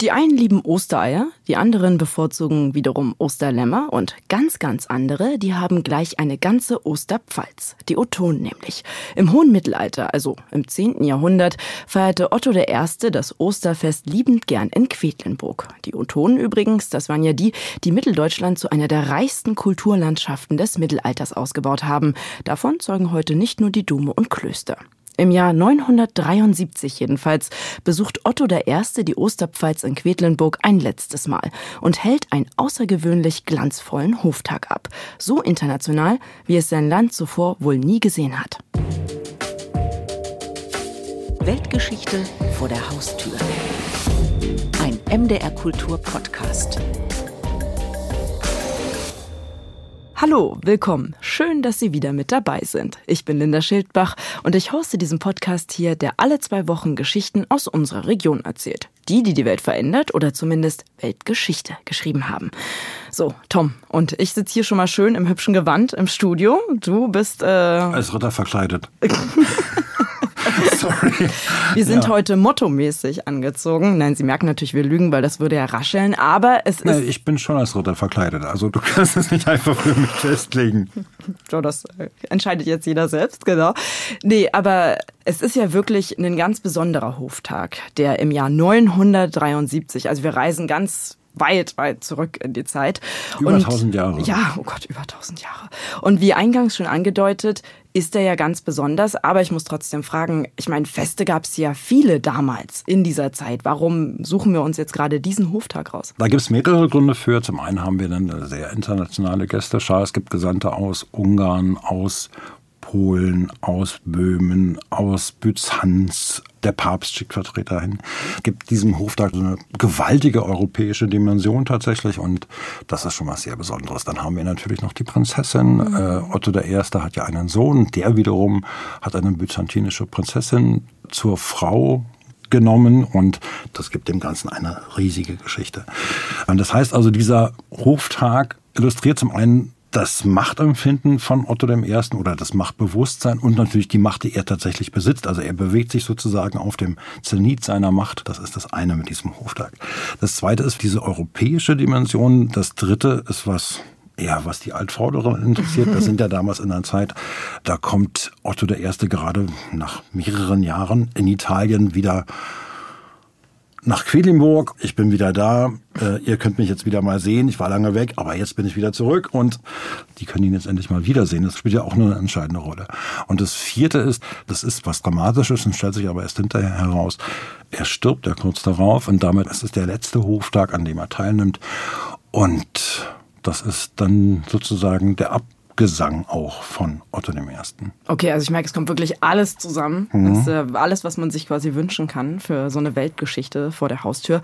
Die einen lieben Ostereier, die anderen bevorzugen wiederum Osterlämmer und ganz, ganz andere, die haben gleich eine ganze Osterpfalz, die Ottonen nämlich. Im hohen Mittelalter, also im 10. Jahrhundert, feierte Otto I. das Osterfest liebend gern in Quedlinburg. Die Ottonen übrigens, das waren ja die, die Mitteldeutschland zu einer der reichsten Kulturlandschaften des Mittelalters ausgebaut haben. Davon zeugen heute nicht nur die Dome und Klöster. Im Jahr 973 jedenfalls besucht Otto I. die Osterpfalz in Quedlinburg ein letztes Mal und hält einen außergewöhnlich glanzvollen Hoftag ab. So international, wie es sein Land zuvor wohl nie gesehen hat. Weltgeschichte vor der Haustür. Ein MDR Kultur Podcast. Hallo, willkommen. Schön, dass Sie wieder mit dabei sind. Ich bin Linda Schildbach und ich hoste diesen Podcast hier, der alle zwei Wochen Geschichten aus unserer Region erzählt. Die, die die Welt verändert oder zumindest Weltgeschichte geschrieben haben. So, Tom, und ich sitze hier schon mal schön im hübschen Gewand im Studio. Du bist... Äh Als Ritter verkleidet. Sorry. Wir sind ja. heute mottomäßig angezogen. Nein, Sie merken natürlich, wir lügen, weil das würde ja rascheln, aber es ist. ich bin schon als Ritter verkleidet, also du kannst es nicht einfach für mich festlegen. So, das äh, entscheidet jetzt jeder selbst, genau. Nee, aber es ist ja wirklich ein ganz besonderer Hoftag, der im Jahr 973, also wir reisen ganz weit, weit zurück in die Zeit. Über und, 1000 Jahre. Ja, oh Gott, über 1000 Jahre. Und wie eingangs schon angedeutet, ist er ja ganz besonders. Aber ich muss trotzdem fragen, ich meine, Feste gab es ja viele damals in dieser Zeit. Warum suchen wir uns jetzt gerade diesen Hoftag raus? Da gibt es mehrere Gründe für. Zum einen haben wir eine sehr internationale Gästeschar. Es gibt Gesandte aus Ungarn, aus Polen, aus Böhmen, aus Byzanz. Der Papst schickt Vertreter hin. Gibt diesem Hoftag so eine gewaltige europäische Dimension tatsächlich und das ist schon was sehr Besonderes. Dann haben wir natürlich noch die Prinzessin. Mhm. Äh, Otto I. hat ja einen Sohn, der wiederum hat eine byzantinische Prinzessin zur Frau genommen und das gibt dem Ganzen eine riesige Geschichte. Das heißt also, dieser Hoftag illustriert zum einen das Machtempfinden von Otto I. oder das Machtbewusstsein und natürlich die Macht, die er tatsächlich besitzt. Also er bewegt sich sozusagen auf dem Zenit seiner Macht. Das ist das eine mit diesem Hoftag. Das zweite ist diese europäische Dimension. Das dritte ist was ja, was die Altvorderen interessiert, das sind ja damals in einer Zeit, da kommt Otto I. gerade nach mehreren Jahren in Italien wieder nach Quedlinburg. Ich bin wieder da. Äh, ihr könnt mich jetzt wieder mal sehen. Ich war lange weg, aber jetzt bin ich wieder zurück und die können ihn jetzt endlich mal wiedersehen. Das spielt ja auch eine entscheidende Rolle. Und das vierte ist, das ist was Dramatisches und stellt sich aber erst hinterher heraus. Er stirbt ja kurz darauf und damit ist es der letzte Hoftag, an dem er teilnimmt. Und das ist dann sozusagen der Ab Gesang auch von Otto I. Okay, also ich merke, es kommt wirklich alles zusammen. Mhm. Das ist äh, alles, was man sich quasi wünschen kann für so eine Weltgeschichte vor der Haustür.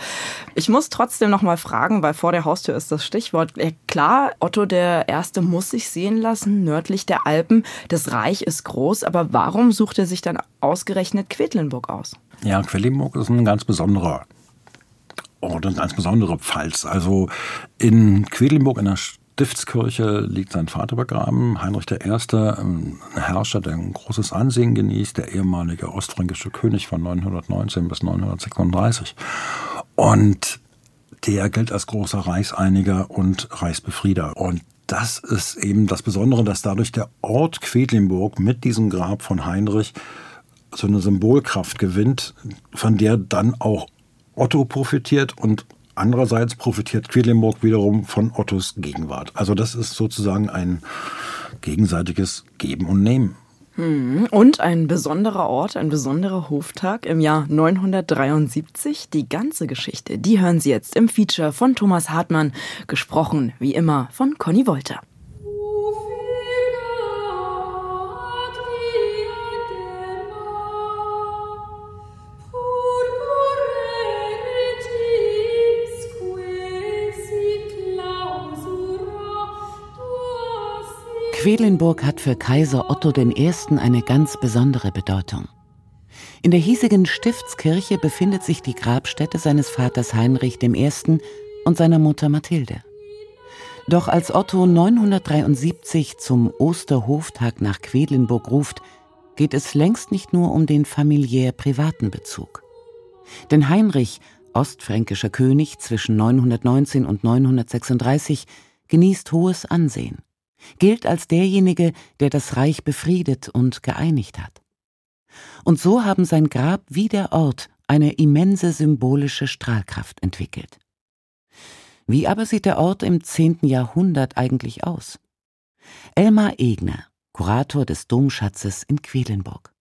Ich muss trotzdem noch mal fragen, weil vor der Haustür ist das Stichwort. Ja, klar, Otto der Erste muss sich sehen lassen, nördlich der Alpen. Das Reich ist groß, aber warum sucht er sich dann ausgerechnet Quedlinburg aus? Ja, Quedlinburg ist ein ganz besonderer Ort, eine ganz besondere Pfalz. Also in Quedlinburg, in der Stiftskirche liegt sein Vater begraben, Heinrich I., ein Herrscher, der ein großes Ansehen genießt, der ehemalige ostfränkische König von 919 bis 936. Und der gilt als großer Reichseiniger und Reichsbefrieder. Und das ist eben das Besondere, dass dadurch der Ort Quedlinburg mit diesem Grab von Heinrich so eine Symbolkraft gewinnt, von der dann auch Otto profitiert und Andererseits profitiert Quedlinburg wiederum von Ottos Gegenwart. Also das ist sozusagen ein gegenseitiges Geben und Nehmen. Hm, und ein besonderer Ort, ein besonderer Hoftag im Jahr 973. Die ganze Geschichte, die hören Sie jetzt im Feature von Thomas Hartmann, gesprochen wie immer von Conny Wolter. Quedlinburg hat für Kaiser Otto I. eine ganz besondere Bedeutung. In der hiesigen Stiftskirche befindet sich die Grabstätte seines Vaters Heinrich I. und seiner Mutter Mathilde. Doch als Otto 973 zum Osterhoftag nach Quedlinburg ruft, geht es längst nicht nur um den familiär privaten Bezug. Denn Heinrich, ostfränkischer König zwischen 919 und 936, genießt hohes Ansehen, gilt als derjenige, der das Reich befriedet und geeinigt hat. Und so haben sein Grab wie der Ort eine immense symbolische Strahlkraft entwickelt. Wie aber sieht der Ort im 10. Jahrhundert eigentlich aus? Elmar Egner, Kurator des Domschatzes in Quedlinburg.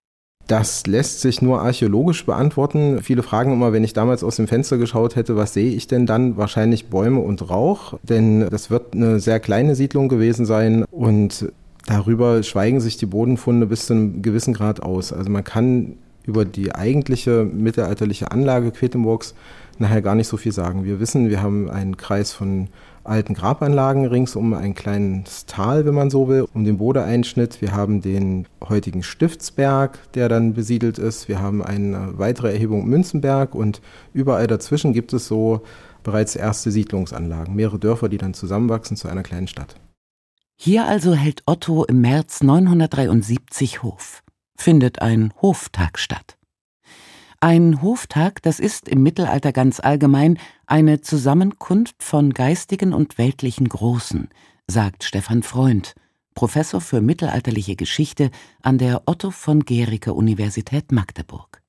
Das lässt sich nur archäologisch beantworten. Viele fragen immer, wenn ich damals aus dem Fenster geschaut hätte, was sehe ich denn dann? Wahrscheinlich Bäume und Rauch, denn das wird eine sehr kleine Siedlung gewesen sein und darüber schweigen sich die Bodenfunde bis zu einem gewissen Grad aus. Also man kann über die eigentliche mittelalterliche Anlage Quedlinburgs nachher gar nicht so viel sagen. Wir wissen, wir haben einen Kreis von alten Grabanlagen rings um ein kleines Tal, wenn man so will, um den Bodeeinschnitt. Wir haben den heutigen Stiftsberg, der dann besiedelt ist. Wir haben eine weitere Erhebung Münzenberg und überall dazwischen gibt es so bereits erste Siedlungsanlagen, mehrere Dörfer, die dann zusammenwachsen zu einer kleinen Stadt. Hier also hält Otto im März 973 Hof, findet ein Hoftag statt. Ein Hoftag, das ist im Mittelalter ganz allgemein eine Zusammenkunft von geistigen und weltlichen Großen, sagt Stefan Freund, Professor für mittelalterliche Geschichte an der Otto von Guericke Universität Magdeburg.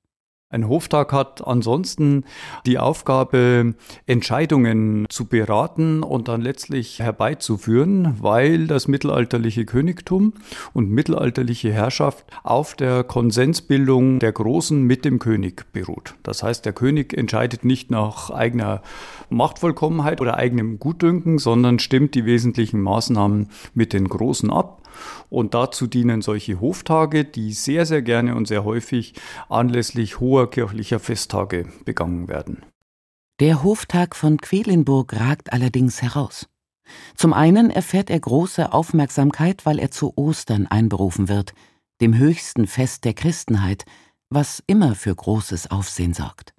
Ein Hoftag hat ansonsten die Aufgabe, Entscheidungen zu beraten und dann letztlich herbeizuführen, weil das mittelalterliche Königtum und mittelalterliche Herrschaft auf der Konsensbildung der Großen mit dem König beruht. Das heißt, der König entscheidet nicht nach eigener Machtvollkommenheit oder eigenem Gutdünken, sondern stimmt die wesentlichen Maßnahmen mit den Großen ab und dazu dienen solche Hoftage, die sehr, sehr gerne und sehr häufig anlässlich hoher kirchlicher Festtage begangen werden. Der Hoftag von Quedlinburg ragt allerdings heraus. Zum einen erfährt er große Aufmerksamkeit, weil er zu Ostern einberufen wird, dem höchsten Fest der Christenheit, was immer für großes Aufsehen sorgt.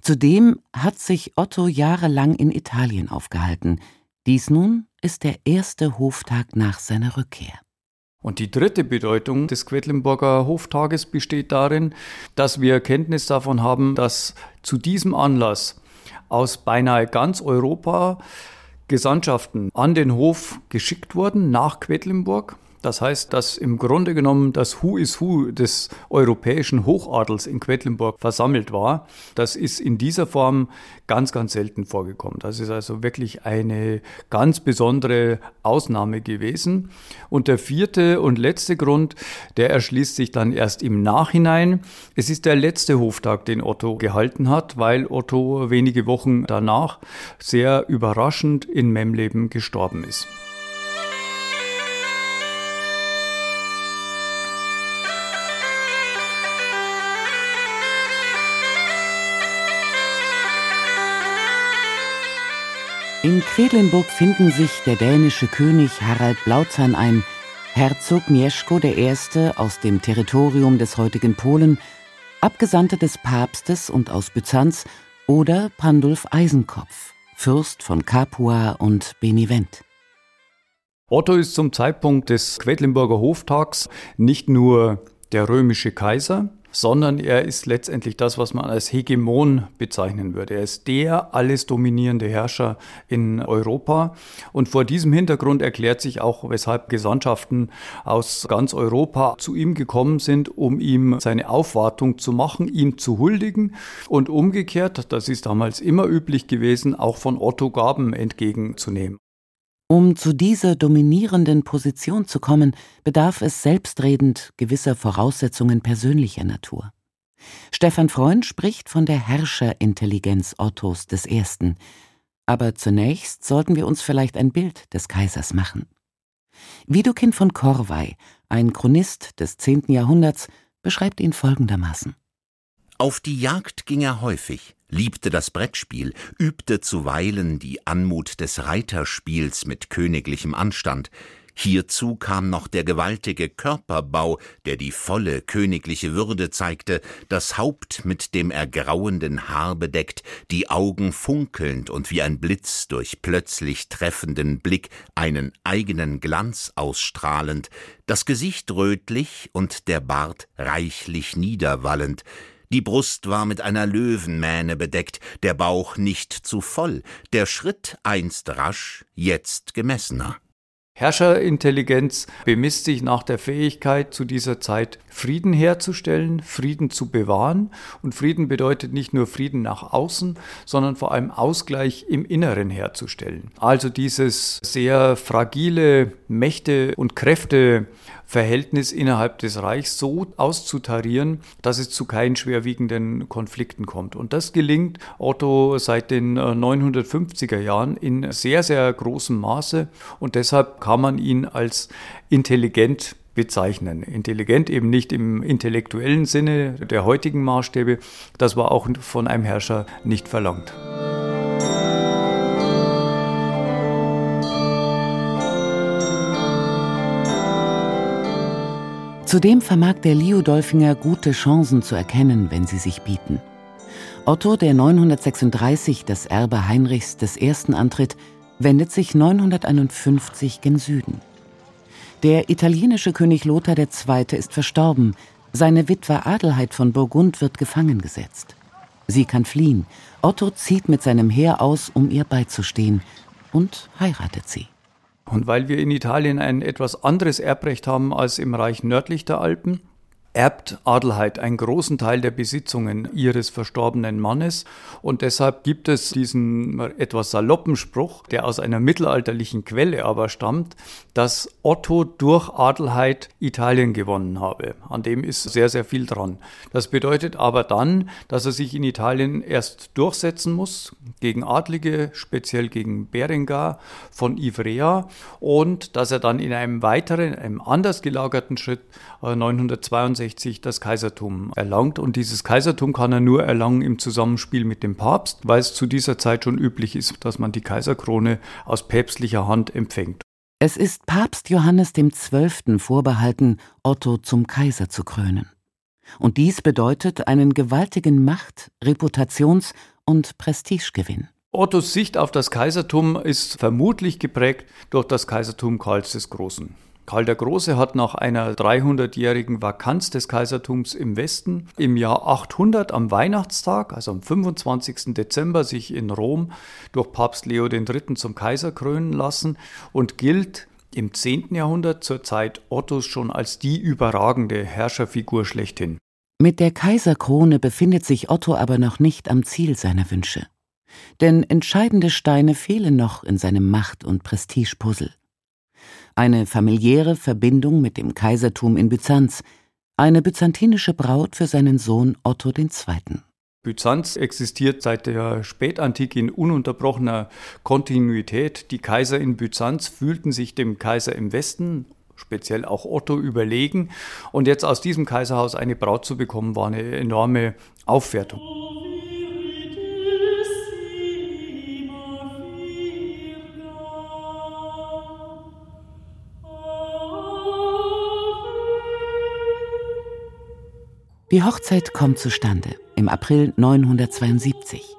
Zudem hat sich Otto jahrelang in Italien aufgehalten. Dies nun ist der erste Hoftag nach seiner Rückkehr. Und die dritte Bedeutung des Quedlinburger Hoftages besteht darin, dass wir Kenntnis davon haben, dass zu diesem Anlass aus beinahe ganz Europa Gesandtschaften an den Hof geschickt wurden nach Quedlinburg das heißt, dass im Grunde genommen das Who is Who des europäischen Hochadels in Quedlinburg versammelt war. Das ist in dieser Form ganz, ganz selten vorgekommen. Das ist also wirklich eine ganz besondere Ausnahme gewesen. Und der vierte und letzte Grund, der erschließt sich dann erst im Nachhinein. Es ist der letzte Hoftag, den Otto gehalten hat, weil Otto wenige Wochen danach sehr überraschend in Memleben gestorben ist. In Quedlinburg finden sich der dänische König Harald Blauzahn ein, Herzog Mieszko I. aus dem Territorium des heutigen Polen, Abgesandter des Papstes und aus Byzanz oder Pandulf Eisenkopf, Fürst von Capua und Benevent. Otto ist zum Zeitpunkt des Quedlinburger Hoftags nicht nur der römische Kaiser, sondern er ist letztendlich das, was man als Hegemon bezeichnen würde. Er ist der alles dominierende Herrscher in Europa. Und vor diesem Hintergrund erklärt sich auch, weshalb Gesandtschaften aus ganz Europa zu ihm gekommen sind, um ihm seine Aufwartung zu machen, ihm zu huldigen und umgekehrt, das ist damals immer üblich gewesen, auch von Otto Gaben entgegenzunehmen. Um zu dieser dominierenden Position zu kommen, bedarf es selbstredend gewisser Voraussetzungen persönlicher Natur. Stefan Freund spricht von der Herrscherintelligenz Ottos I. Aber zunächst sollten wir uns vielleicht ein Bild des Kaisers machen. Widukind von Korvey, ein Chronist des 10. Jahrhunderts, beschreibt ihn folgendermaßen. Auf die Jagd ging er häufig, liebte das Brettspiel, übte zuweilen die Anmut des Reiterspiels mit königlichem Anstand. Hierzu kam noch der gewaltige Körperbau, der die volle königliche Würde zeigte, das Haupt mit dem ergrauenden Haar bedeckt, die Augen funkelnd und wie ein Blitz durch plötzlich treffenden Blick einen eigenen Glanz ausstrahlend, das Gesicht rötlich und der Bart reichlich niederwallend, Die Brust war mit einer Löwenmähne bedeckt, der Bauch nicht zu voll, der Schritt einst rasch, jetzt gemessener. Herrscherintelligenz bemisst sich nach der Fähigkeit zu dieser Zeit Frieden herzustellen, Frieden zu bewahren. Und Frieden bedeutet nicht nur Frieden nach außen, sondern vor allem Ausgleich im Inneren herzustellen. Also dieses sehr fragile Mächte- und Kräfte Verhältnis innerhalb des Reichs so auszutarieren, dass es zu keinen schwerwiegenden Konflikten kommt. Und das gelingt Otto seit den 950er äh, Jahren in sehr, sehr großem Maße und deshalb kann man ihn als intelligent bezeichnen. Intelligent eben nicht im intellektuellen Sinne der heutigen Maßstäbe, das war auch von einem Herrscher nicht verlangt. Zudem vermag der Liudolfinger gute Chancen zu erkennen, wenn sie sich bieten. Otto, der 936 das Erbe Heinrichs I. antritt, wendet sich 951 gen Süden. Der italienische König Lothar II. ist verstorben, seine Witwe Adelheid von Burgund wird gefangen gesetzt. Sie kann fliehen, Otto zieht mit seinem Heer aus, um ihr beizustehen, und heiratet sie. Und weil wir in Italien ein etwas anderes Erbrecht haben als im Reich nördlich der Alpen, erbt Adelheid einen großen Teil der Besitzungen ihres verstorbenen Mannes und deshalb gibt es diesen etwas saloppen Spruch, der aus einer mittelalterlichen Quelle aber stammt, dass Otto durch Adelheid Italien gewonnen habe. An dem ist sehr, sehr viel dran. Das bedeutet aber dann, dass er sich in Italien erst durchsetzen muss gegen Adlige, speziell gegen Berengar von Ivrea und dass er dann in einem weiteren, einem anders gelagerten Schritt äh, 922 1863 das Kaisertum erlangt. Und dieses Kaisertum kann er nur erlangen im Zusammenspiel mit dem Papst, weil es zu dieser Zeit schon üblich ist, dass man die Kaiserkrone aus päpstlicher Hand empfängt. Es ist Papst Johannes dem Zwölften vorbehalten, Otto zum Kaiser zu krönen. Und dies bedeutet einen gewaltigen Macht-, Reputations- und Prestigegewinn. Ottos Sicht auf das Kaisertum ist vermutlich geprägt durch das Kaisertum Karls des Großen. Karl der Große hat nach einer 300-jährigen Vakanz des Kaisertums im Westen im Jahr 800 am Weihnachtstag, also am 25. Dezember, sich in Rom durch Papst Leo III. zum Kaiser krönen lassen und gilt im 10. Jahrhundert zur Zeit Ottos schon als die überragende Herrscherfigur schlechthin. Mit der Kaiserkrone befindet sich Otto aber noch nicht am Ziel seiner Wünsche. Denn entscheidende Steine fehlen noch in seinem Macht- und Prestigepuzzle eine familiäre Verbindung mit dem Kaisertum in Byzanz, eine byzantinische Braut für seinen Sohn Otto II. Byzanz existiert seit der Spätantike in ununterbrochener Kontinuität. Die Kaiser in Byzanz fühlten sich dem Kaiser im Westen, speziell auch Otto, überlegen. Und jetzt aus diesem Kaiserhaus eine Braut zu bekommen, war eine enorme Aufwertung. Die Hochzeit kommt zustande im April 972.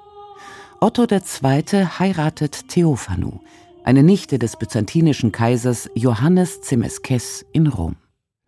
Otto II. heiratet Theophanu, eine Nichte des byzantinischen Kaisers Johannes Zemeskes in Rom.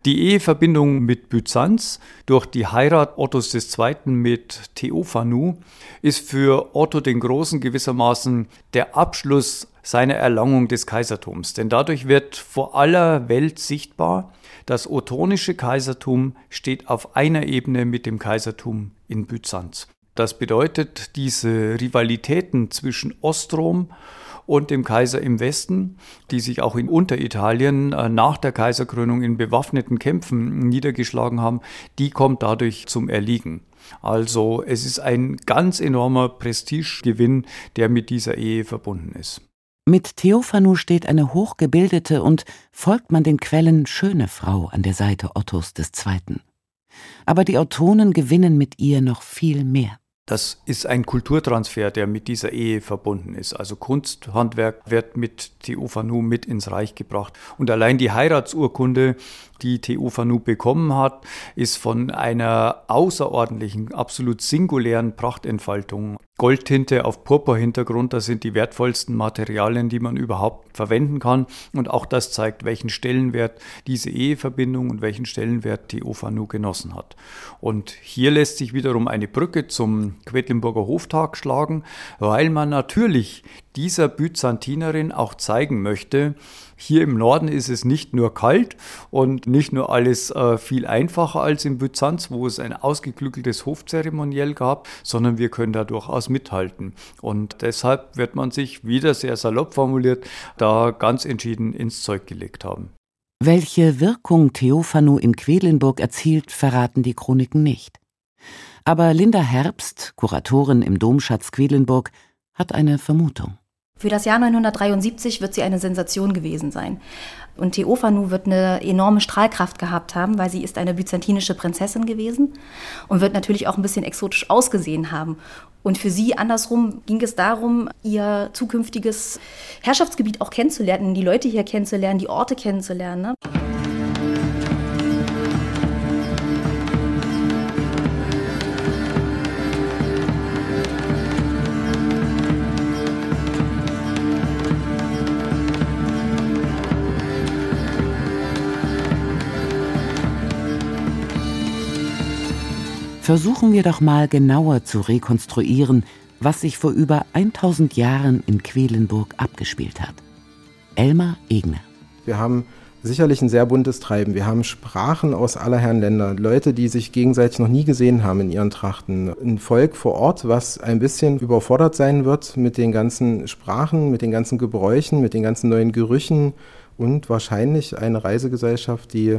Die Eheverbindung mit Byzanz durch die Heirat Ottos II. mit Theophanu ist für Otto den Großen gewissermaßen der Abschluss seiner Erlangung des Kaisertums. Denn dadurch wird vor aller Welt sichtbar, das ottonische Kaisertum steht auf einer Ebene mit dem Kaisertum in Byzanz. Das bedeutet, diese Rivalitäten zwischen Ostrom und dem Kaiser im Westen, die sich auch in Unteritalien äh, nach der Kaiserkrönung in bewaffneten Kämpfen niedergeschlagen haben, die kommt dadurch zum Erliegen. Also es ist ein ganz enormer Prestigegewinn, der mit dieser Ehe verbunden ist. Mit Theophanu steht eine hochgebildete und, folgt man den Quellen, schöne Frau an der Seite Ottos II. Aber die Autonen gewinnen mit ihr noch viel mehr. Das ist ein Kulturtransfer, der mit dieser Ehe verbunden ist. Also Kunsthandwerk wird mit Theophanu mit ins Reich gebracht. Und allein die Heiratsurkunde, die Theophanu bekommen hat, ist von einer außerordentlichen, absolut singulären Prachtentfaltung. Goldtinte auf Purpurhintergrund. Das sind die wertvollsten Materialien, die man überhaupt verwenden kann. Und auch das zeigt, welchen Stellenwert diese Eheverbindung und welchen Stellenwert Theophanu genossen hat. Und hier lässt sich wiederum eine Brücke zum Quedlinburger Hoftag schlagen, weil man natürlich dieser Byzantinerin auch zeigen möchte, hier im Norden ist es nicht nur kalt und nicht nur alles äh, viel einfacher als in Byzanz, wo es ein ausgeklügeltes Hofzeremoniell gab, sondern wir können da durchaus mithalten. Und deshalb wird man sich wieder sehr salopp formuliert, da ganz entschieden ins Zeug gelegt haben. Welche Wirkung Theophanu in Quedlinburg erzielt, verraten die Chroniken nicht. Aber Linda Herbst, Kuratorin im Domschatz Quedlinburg, hat eine Vermutung. Für das Jahr 973 wird sie eine Sensation gewesen sein. Und Theophanu wird eine enorme Strahlkraft gehabt haben, weil sie ist eine byzantinische Prinzessin gewesen und wird natürlich auch ein bisschen exotisch ausgesehen haben. Und für sie andersrum ging es darum, ihr zukünftiges Herrschaftsgebiet auch kennenzulernen, die Leute hier kennenzulernen, die Orte kennenzulernen. Ne? Versuchen wir doch mal genauer zu rekonstruieren, was sich vor über 1000 Jahren in Quedlinburg abgespielt hat. Elmar Egner. Wir haben sicherlich ein sehr buntes Treiben. Wir haben Sprachen aus aller Herren Länder, Leute, die sich gegenseitig noch nie gesehen haben in ihren Trachten. Ein Volk vor Ort, was ein bisschen überfordert sein wird mit den ganzen Sprachen, mit den ganzen Gebräuchen, mit den ganzen neuen Gerüchen und wahrscheinlich eine Reisegesellschaft, die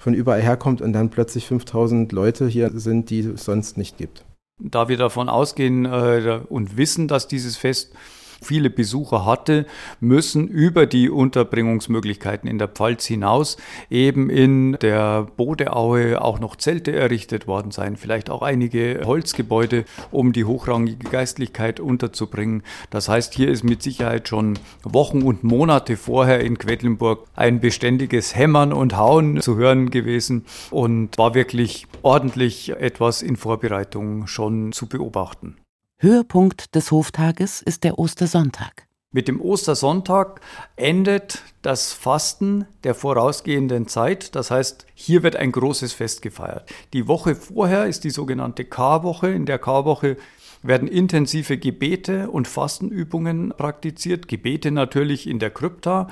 von überall herkommt und dann plötzlich 5000 Leute hier sind, die es sonst nicht gibt. Da wir davon ausgehen äh, und wissen, dass dieses Fest viele Besucher hatte, müssen über die Unterbringungsmöglichkeiten in der Pfalz hinaus eben in der Bodeaue auch noch Zelte errichtet worden sein, vielleicht auch einige Holzgebäude, um die hochrangige Geistlichkeit unterzubringen. Das heißt, hier ist mit Sicherheit schon Wochen und Monate vorher in Quedlinburg ein beständiges Hämmern und Hauen zu hören gewesen und war wirklich ordentlich etwas in Vorbereitung schon zu beobachten. Höhepunkt des Hoftages ist der Ostersonntag. Mit dem Ostersonntag endet das Fasten der vorausgehenden Zeit. Das heißt, hier wird ein großes Fest gefeiert. Die Woche vorher ist die sogenannte Karwoche. In der Karwoche werden intensive Gebete und Fastenübungen praktiziert. Gebete natürlich in der Krypta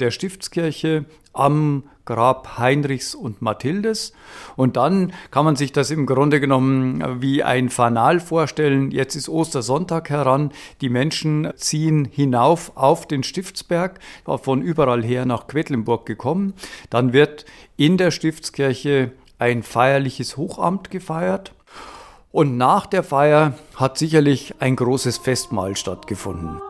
der Stiftskirche am Grab Heinrichs und Mathildes. Und dann kann man sich das im Grunde genommen wie ein Fanal vorstellen. Jetzt ist Ostersonntag heran. Die Menschen ziehen hinauf auf den Stiftsberg, von überall her nach Quedlinburg gekommen. Dann wird in der Stiftskirche ein feierliches Hochamt gefeiert. Und nach der Feier hat sicherlich ein großes Festmahl stattgefunden.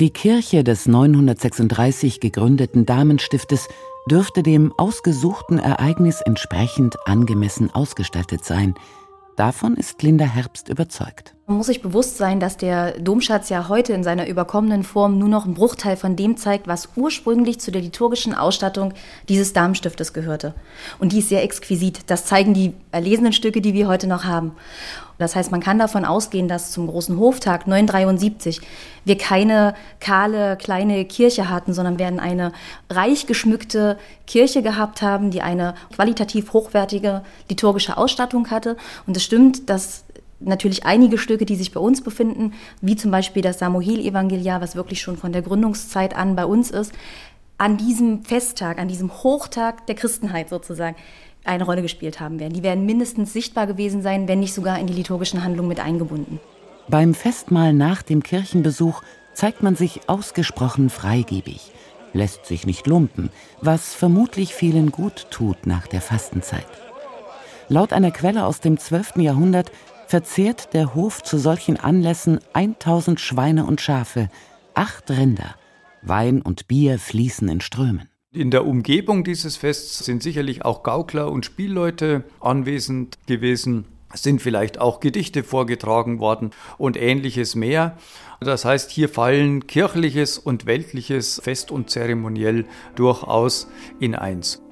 Die Kirche des 936 gegründeten Damenstiftes dürfte dem ausgesuchten Ereignis entsprechend angemessen ausgestattet sein. Davon ist Linda Herbst überzeugt. Man muss sich bewusst sein, dass der Domschatz ja heute in seiner überkommenen Form nur noch einen Bruchteil von dem zeigt, was ursprünglich zu der liturgischen Ausstattung dieses Damenstiftes gehörte. Und die ist sehr exquisit. Das zeigen die erlesenen Stücke, die wir heute noch haben. Das heißt, man kann davon ausgehen, dass zum großen Hoftag 973 wir keine kahle kleine Kirche hatten, sondern werden eine reich geschmückte Kirche gehabt haben, die eine qualitativ hochwertige liturgische Ausstattung hatte. Und es stimmt, dass natürlich einige Stücke, die sich bei uns befinden, wie zum Beispiel das Samuel-Evangeliar, was wirklich schon von der Gründungszeit an bei uns ist, an diesem Festtag, an diesem Hochtag der Christenheit sozusagen, eine Rolle gespielt haben werden. Die werden mindestens sichtbar gewesen sein, wenn nicht sogar in die liturgischen Handlungen mit eingebunden. Beim Festmahl nach dem Kirchenbesuch zeigt man sich ausgesprochen freigebig, lässt sich nicht lumpen, was vermutlich vielen gut tut nach der Fastenzeit. Laut einer Quelle aus dem 12. Jahrhundert verzehrt der Hof zu solchen Anlässen 1000 Schweine und Schafe, acht Rinder. Wein und Bier fließen in Strömen. In der Umgebung dieses Fests sind sicherlich auch Gaukler und Spielleute anwesend gewesen. sind vielleicht auch Gedichte vorgetragen worden und ähnliches mehr. Das heißt, hier fallen kirchliches und weltliches Fest und zeremoniell durchaus in eins.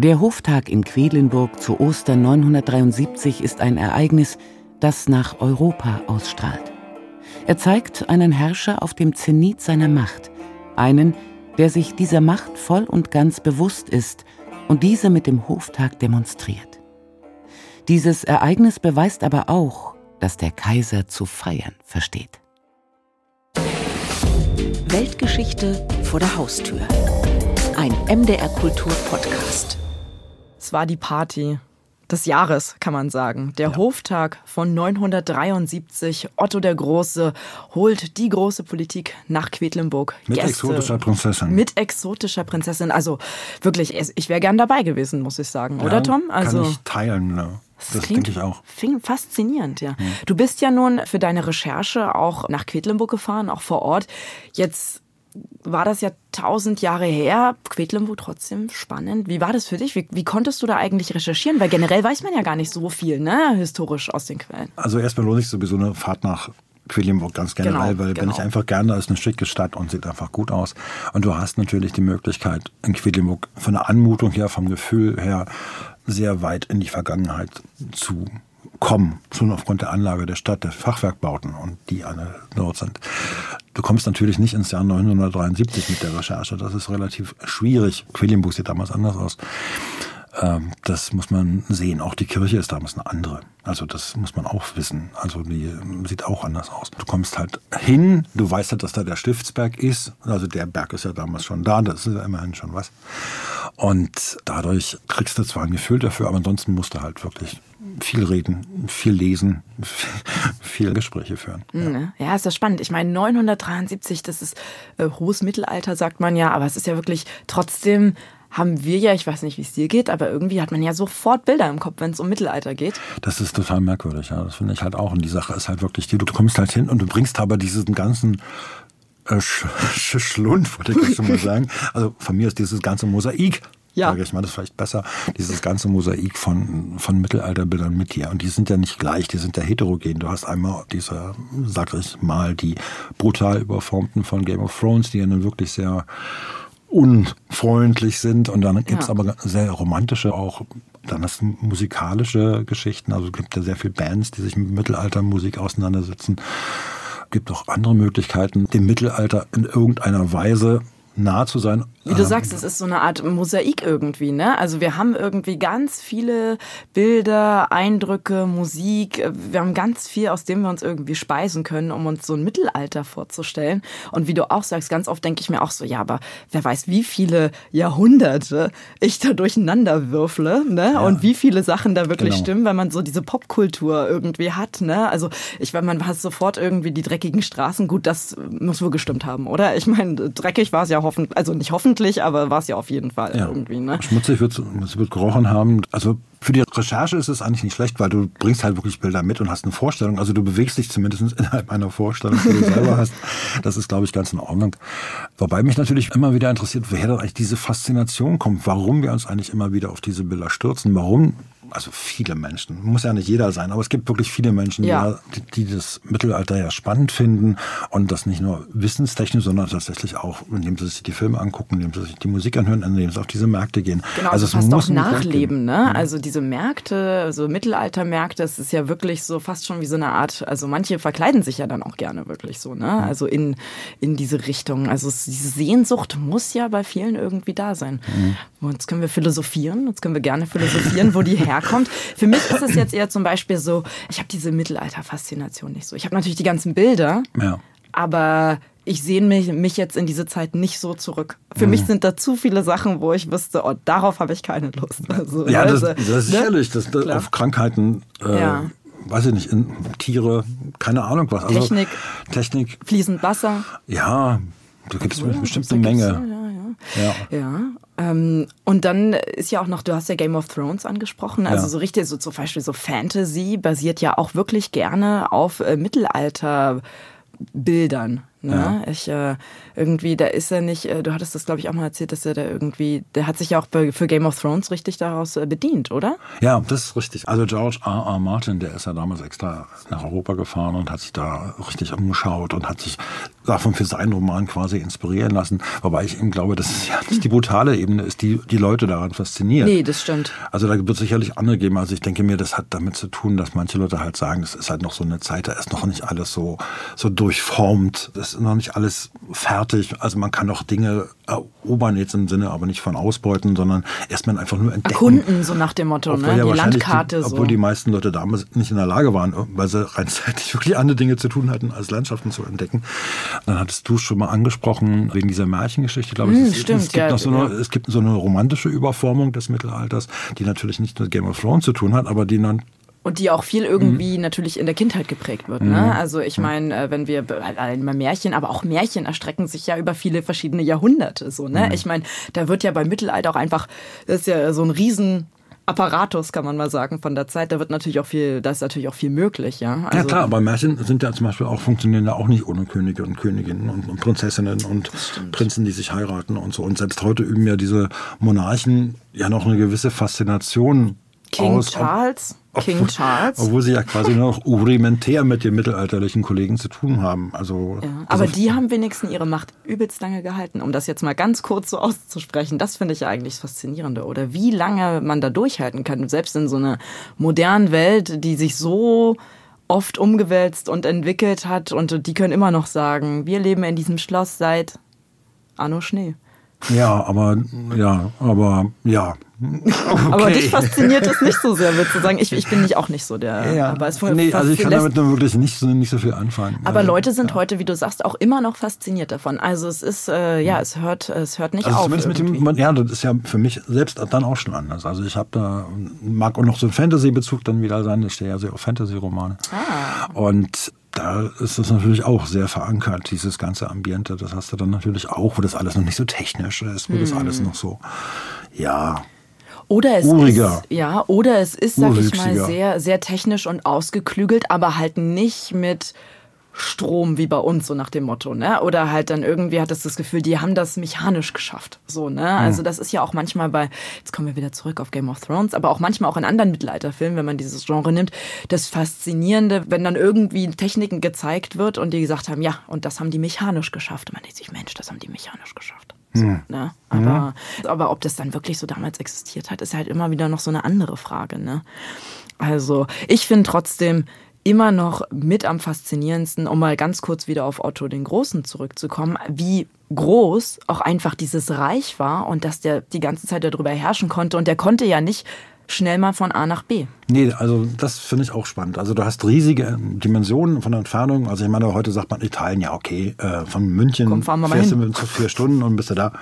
Der Hoftag in Quedlinburg zu Ostern 973 ist ein Ereignis, das nach Europa ausstrahlt. Er zeigt einen Herrscher auf dem Zenit seiner Macht, einen, der sich dieser Macht voll und ganz bewusst ist und diese mit dem Hoftag demonstriert. Dieses Ereignis beweist aber auch, dass der Kaiser zu feiern versteht. Weltgeschichte vor der Haustür. Ein MDR Kultur Podcast. Es war die Party des Jahres, kann man sagen. Der ja. Hoftag von 973. Otto der Große holt die große Politik nach Quedlinburg. Mit Gäste, exotischer Prinzessin. Mit exotischer Prinzessin. Also wirklich, ich wäre gern dabei gewesen, muss ich sagen. Oder, Tom? Also, kann ich teilen, ne? Das, das denke ich auch. Faszinierend, ja. Hm. Du bist ja nun für deine Recherche auch nach Quedlinburg gefahren, auch vor Ort. Jetzt war das ja tausend Jahre her. Quedlinburg trotzdem spannend. Wie war das für dich? Wie, wie, konntest du da eigentlich recherchieren? Weil generell weiß man ja gar nicht so viel, ne, historisch aus den Quellen. Also erstmal lohnt sich sowieso eine Fahrt nach Quedlinburg ganz generell, genau, weil genau. wenn ich einfach gerne, da ist eine schicke Stadt und sieht einfach gut aus. Und du hast natürlich die Möglichkeit, in Quedlinburg von der Anmutung her, vom Gefühl her, sehr weit in die Vergangenheit zu kommen, schon aufgrund der Anlage der Stadt, der Fachwerkbauten und die alle dort sind. Du kommst natürlich nicht ins Jahr 973 mit der Recherche. Das ist relativ schwierig. Quedlinburg sieht damals anders aus. Ähm, das muss man sehen. Auch die Kirche ist damals eine andere. Also das muss man auch wissen. Also die sieht auch anders aus. Du kommst halt hin, du weißt halt, dass da der Stiftsberg ist. Also der Berg ist ja damals schon da, das ist ja immerhin schon was. Und dadurch kriegst du zwar ein Gefühl dafür, aber ansonsten musst du halt wirklich viel reden, viel lesen, viel Gespräche führen. Ja, mhm. ja ist das spannend. Ich meine, 973, das ist äh, hohes Mittelalter, sagt man ja, aber es ist ja wirklich trotzdem haben wir ja, ich weiß nicht, wie es dir geht, aber irgendwie hat man ja sofort Bilder im Kopf, wenn es um Mittelalter geht. Das ist total merkwürdig, ja. Das finde ich halt auch. Und die Sache ist halt wirklich die, du kommst halt hin und du bringst aber diesen ganzen äh, Sch Sch Schlund, wollte ich schon mal sagen. Also von mir ist dieses ganze Mosaik ja. sage ich mal, das ist vielleicht besser, dieses ganze Mosaik von, von Mittelalterbildern mit dir. Und die sind ja nicht gleich, die sind ja heterogen. Du hast einmal diese, sag ich mal, die brutal überformten von Game of Thrones, die ja nun wirklich sehr unfreundlich sind. Und dann gibt's ja. aber sehr romantische auch. Dann du musikalische Geschichten. Also es gibt ja sehr viele Bands, die sich mit Mittelaltermusik auseinandersetzen. Es gibt auch andere Möglichkeiten, dem Mittelalter in irgendeiner Weise nah zu sein. Wie du ähm, sagst, es ist so eine Art Mosaik irgendwie, ne? Also wir haben irgendwie ganz viele Bilder, Eindrücke, Musik. Wir haben ganz viel, aus dem wir uns irgendwie speisen können, um uns so ein Mittelalter vorzustellen. Und wie du auch sagst, ganz oft denke ich mir auch so, ja, aber wer weiß, wie viele Jahrhunderte ich da durcheinander würfle, ne? Ja. Und wie viele Sachen da wirklich genau. stimmen, wenn man so diese Popkultur irgendwie hat, ne? Also ich meine, man hat sofort irgendwie die dreckigen Straßen. Gut, das muss wohl gestimmt haben, oder? Ich meine, dreckig war es ja hoffentlich, also nicht hoffentlich, aber war es ja auf jeden Fall ja. irgendwie. Ne? Schmutzig wird es wird gerochen haben. Also für die Recherche ist es eigentlich nicht schlecht, weil du bringst halt wirklich Bilder mit und hast eine Vorstellung. Also du bewegst dich zumindest innerhalb einer Vorstellung, die du selber hast. Das ist, glaube ich, ganz in Ordnung. Wobei mich natürlich immer wieder interessiert, woher dann eigentlich diese Faszination kommt, warum wir uns eigentlich immer wieder auf diese Bilder stürzen, warum also viele Menschen, muss ja nicht jeder sein, aber es gibt wirklich viele Menschen, ja. die, die, das Mittelalter ja spannend finden und das nicht nur wissenstechnisch, sondern tatsächlich auch, indem sie sich die Filme angucken, indem sie sich die Musik anhören, indem sie auf diese Märkte gehen. Genau, also, es muss auch nachleben, ne? Also diese Märkte, also Mittelaltermärkte, das ist ja wirklich so fast schon wie so eine Art, also manche verkleiden sich ja dann auch gerne wirklich so, ne? Also in, in diese Richtung. Also es, diese Sehnsucht muss ja bei vielen irgendwie da sein. Mhm. Jetzt können wir philosophieren, jetzt können wir gerne philosophieren, wo die her kommt. Für mich ist es jetzt eher zum Beispiel so, ich habe diese Mittelalter-Faszination nicht so. Ich habe natürlich die ganzen Bilder, ja. aber ich sehe mich, mich jetzt in diese Zeit nicht so zurück. Für mhm. mich sind da zu viele Sachen, wo ich wüsste, oh, darauf habe ich keine Lust. Also, ja, das, das ist ne? sicherlich, das, das auf Krankheiten, äh, ja. weiß ich nicht, in Tiere, keine Ahnung was. Also, Technik, Technik, fließend Wasser. Ja, da gibt es bestimmt eine Menge. Ja, ja. Ja. ja. Ähm, und dann ist ja auch noch, du hast ja Game of Thrones angesprochen, also ja. so richtig, so zum Beispiel so Fantasy basiert ja auch wirklich gerne auf äh, Mittelalter. Bildern. Ne? Ja. Ich äh, irgendwie, da ist er nicht, äh, du hattest das glaube ich auch mal erzählt, dass er da irgendwie, der hat sich ja auch für Game of Thrones richtig daraus äh, bedient, oder? Ja, das ist richtig. Also George R. R. Martin, der ist ja damals extra nach Europa gefahren und hat sich da richtig umgeschaut und hat sich davon für seinen Roman quasi inspirieren lassen. Wobei ich eben glaube, dass es ja nicht die brutale Ebene ist, die die Leute daran fasziniert. Nee, das stimmt. Also da wird es sicherlich andere geben. Also ich denke mir, das hat damit zu tun, dass manche Leute halt sagen, das ist halt noch so eine Zeit, da ist noch nicht alles so, so durchformt. Das ist noch nicht alles fertig. Also man kann auch Dinge erobern jetzt im Sinne, aber nicht von ausbeuten, sondern erstmal einfach nur entdecken. Erkunden, so nach dem Motto, ne? Ja die Landkarte. Die, obwohl so. die meisten Leute damals nicht in der Lage waren, weil sie rein zeitlich wirklich andere Dinge zu tun hatten, als Landschaften zu entdecken. Dann hattest du schon mal angesprochen, wegen dieser Märchengeschichte, glaube ich. Mm, es, stimmt, es, gibt ja, noch so eine, ja. es gibt so eine romantische Überformung des Mittelalters, die natürlich nicht mit Game of Thrones zu tun hat, aber die dann und die auch viel irgendwie mhm. natürlich in der Kindheit geprägt wird. Ne? Mhm. Also ich meine, äh, wenn wir allein mal Märchen, aber auch Märchen erstrecken sich ja über viele verschiedene Jahrhunderte. So, ne? Mhm. Ich meine, da wird ja beim Mittelalter auch einfach, das ist ja so ein riesen Apparatus, kann man mal sagen, von der Zeit. Da wird natürlich auch viel, da ist natürlich auch viel möglich, ja. Also ja klar, aber Märchen sind ja zum Beispiel auch, funktionieren ja auch nicht ohne Könige und Königinnen und, und Prinzessinnen und Prinzen, die sich heiraten und so. Und selbst heute üben ja diese Monarchen ja noch eine gewisse Faszination King aus. Charles? King Charles. Obwohl sie ja quasi nur noch rudimentär mit den mittelalterlichen Kollegen zu tun haben. Also, ja, aber also die haben wenigstens ihre Macht übelst lange gehalten, um das jetzt mal ganz kurz so auszusprechen. Das finde ich ja eigentlich das Faszinierende. Oder wie lange man da durchhalten kann, selbst in so einer modernen Welt, die sich so oft umgewälzt und entwickelt hat und die können immer noch sagen, wir leben in diesem Schloss seit Anno Schnee. Ja, aber ja, aber ja, Okay. Aber dich fasziniert es nicht so sehr, würdest du sagen. Ich, ich bin nicht auch nicht so der. Ja. Aber es nee, also ich kann damit nur wirklich nicht so, nicht so viel anfangen. Aber also, Leute sind ja. heute, wie du sagst, auch immer noch fasziniert davon. Also es ist, äh, ja, es hört, es hört nicht also auf. Zumindest mit dem, ja, das ist ja für mich selbst dann auch schon anders. Also ich habe da, mag auch noch so einen Fantasy-Bezug dann wieder sein. Ich stehe ja sehr auf Fantasy-Romane. Ah. Und da ist das natürlich auch sehr verankert, dieses ganze Ambiente. Das hast du dann natürlich auch, wo das alles noch nicht so technisch ist, wo hm. das alles noch so, ja, oder es Uriger. ist, ja, oder es ist, sag ich mal, sehr, sehr technisch und ausgeklügelt, aber halt nicht mit Strom wie bei uns, so nach dem Motto, ne? Oder halt dann irgendwie hat es das Gefühl, die haben das mechanisch geschafft. So, ne? Also das ist ja auch manchmal bei, jetzt kommen wir wieder zurück auf Game of Thrones, aber auch manchmal auch in anderen Mittelalterfilmen, wenn man dieses Genre nimmt, das Faszinierende, wenn dann irgendwie Techniken gezeigt wird und die gesagt haben, ja, und das haben die mechanisch geschafft. Und man denkt sich, Mensch, das haben die mechanisch geschafft. So, ne? aber, mhm. aber ob das dann wirklich so damals existiert hat, ist halt immer wieder noch so eine andere Frage. Ne? Also ich finde trotzdem immer noch mit am faszinierendsten, um mal ganz kurz wieder auf Otto den Großen zurückzukommen, wie groß auch einfach dieses Reich war und dass der die ganze Zeit darüber herrschen konnte. Und der konnte ja nicht schnell mal von A nach B. Nee, also das finde ich auch spannend. Also du hast riesige Dimensionen von der Entfernung. Also ich meine, heute sagt man Italien, ja okay, äh, von München Komm, fahren wir fährst mal hin. du vier Stunden und bist du da.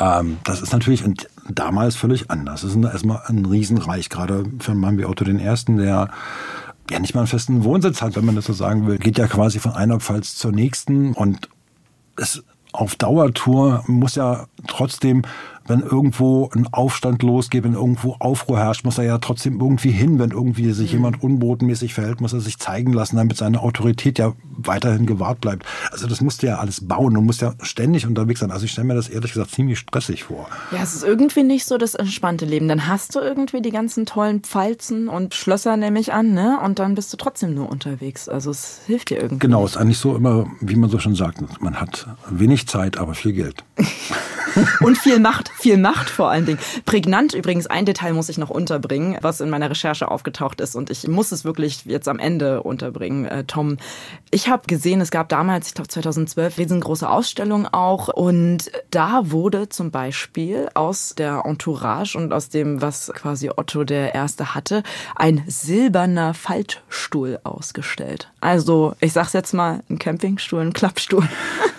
Ähm, das ist natürlich damals völlig anders. Das ist erstmal ein Riesenreich, gerade für einen Mann wie Otto den Ersten, der ja nicht mal einen festen Wohnsitz hat, wenn man das so sagen will. Geht ja quasi von einer Pfalz zur nächsten und es auf Dauertour muss ja trotzdem wenn irgendwo ein Aufstand losgeht, wenn irgendwo Aufruhr herrscht, muss er ja trotzdem irgendwie hin. Wenn irgendwie sich mhm. jemand unbotenmäßig verhält, muss er sich zeigen lassen, damit seine Autorität ja weiterhin gewahrt bleibt. Also das musst du ja alles bauen und musst ja ständig unterwegs sein. Also ich stelle mir das ehrlich gesagt ziemlich stressig vor. Ja, es ist irgendwie nicht so das entspannte Leben. Dann hast du irgendwie die ganzen tollen Pfalzen und Schlösser, nehme ich an, ne? Und dann bist du trotzdem nur unterwegs. Also es hilft dir irgendwie. Genau, es ist eigentlich so immer, wie man so schon sagt, man hat wenig Zeit, aber viel Geld. und viel Macht, viel Macht vor allen Dingen. Prägnant übrigens, ein Detail muss ich noch unterbringen, was in meiner Recherche aufgetaucht ist und ich muss es wirklich jetzt am Ende unterbringen, äh, Tom. Ich habe gesehen, es gab damals, ich glaube 2012, riesengroße Ausstellung auch und da wurde zum Beispiel aus der Entourage und aus dem, was quasi Otto der Erste hatte, ein silberner Faltstuhl ausgestellt. Also, ich sag's jetzt mal, ein Campingstuhl, ein Klappstuhl.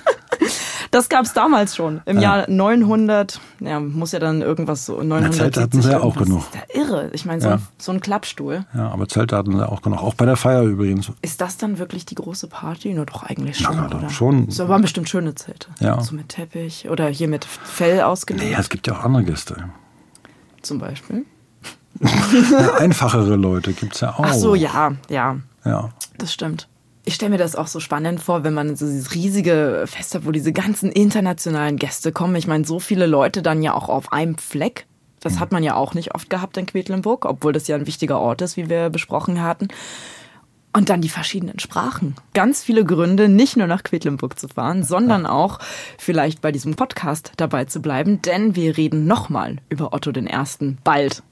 Das gab es damals schon. Im ja. Jahr 900, ja, muss ja dann irgendwas so 900. Na, Zelte hatten sie ja auch genug. Das ist ja irre. Ich meine, so, ja. so ein Klappstuhl. Ja, aber Zelte hatten sie auch genug. Auch bei der Feier übrigens. Ist das dann wirklich die große Party? Nur doch eigentlich schon, ja, oder? schon. So waren bestimmt schöne Zelte. Ja. So mit Teppich oder hier mit Fell ausgelegt. Nee, es gibt ja auch andere Gäste. Zum Beispiel? Einfachere Leute gibt es ja auch. Ach so, ja, ja. Ja. Das stimmt. Ich stelle mir das auch so spannend vor, wenn man so dieses riesige Fest hat, wo diese ganzen internationalen Gäste kommen. Ich meine, so viele Leute dann ja auch auf einem Fleck. Das hat man ja auch nicht oft gehabt in Quedlinburg, obwohl das ja ein wichtiger Ort ist, wie wir besprochen hatten. Und dann die verschiedenen Sprachen. Ganz viele Gründe, nicht nur nach Quedlinburg zu fahren, sondern auch vielleicht bei diesem Podcast dabei zu bleiben, denn wir reden nochmal über Otto I. bald.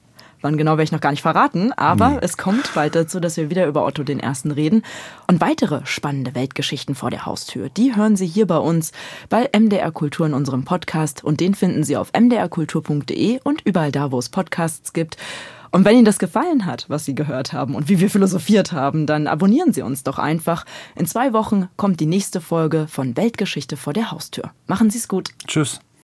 Wann genau werde ich noch gar nicht verraten, aber nee. es kommt bald dazu, dass wir wieder über Otto den Ersten reden. Und weitere spannende Weltgeschichten vor der Haustür, die hören Sie hier bei uns bei MDR Kultur in unserem Podcast und den finden Sie auf mdrkultur.de und überall da, wo es Podcasts gibt. Und wenn Ihnen das gefallen hat, was Sie gehört haben und wie wir philosophiert haben, dann abonnieren Sie uns doch einfach. In zwei Wochen kommt die nächste Folge von Weltgeschichte vor der Haustür. Machen Sie es gut. Tschüss.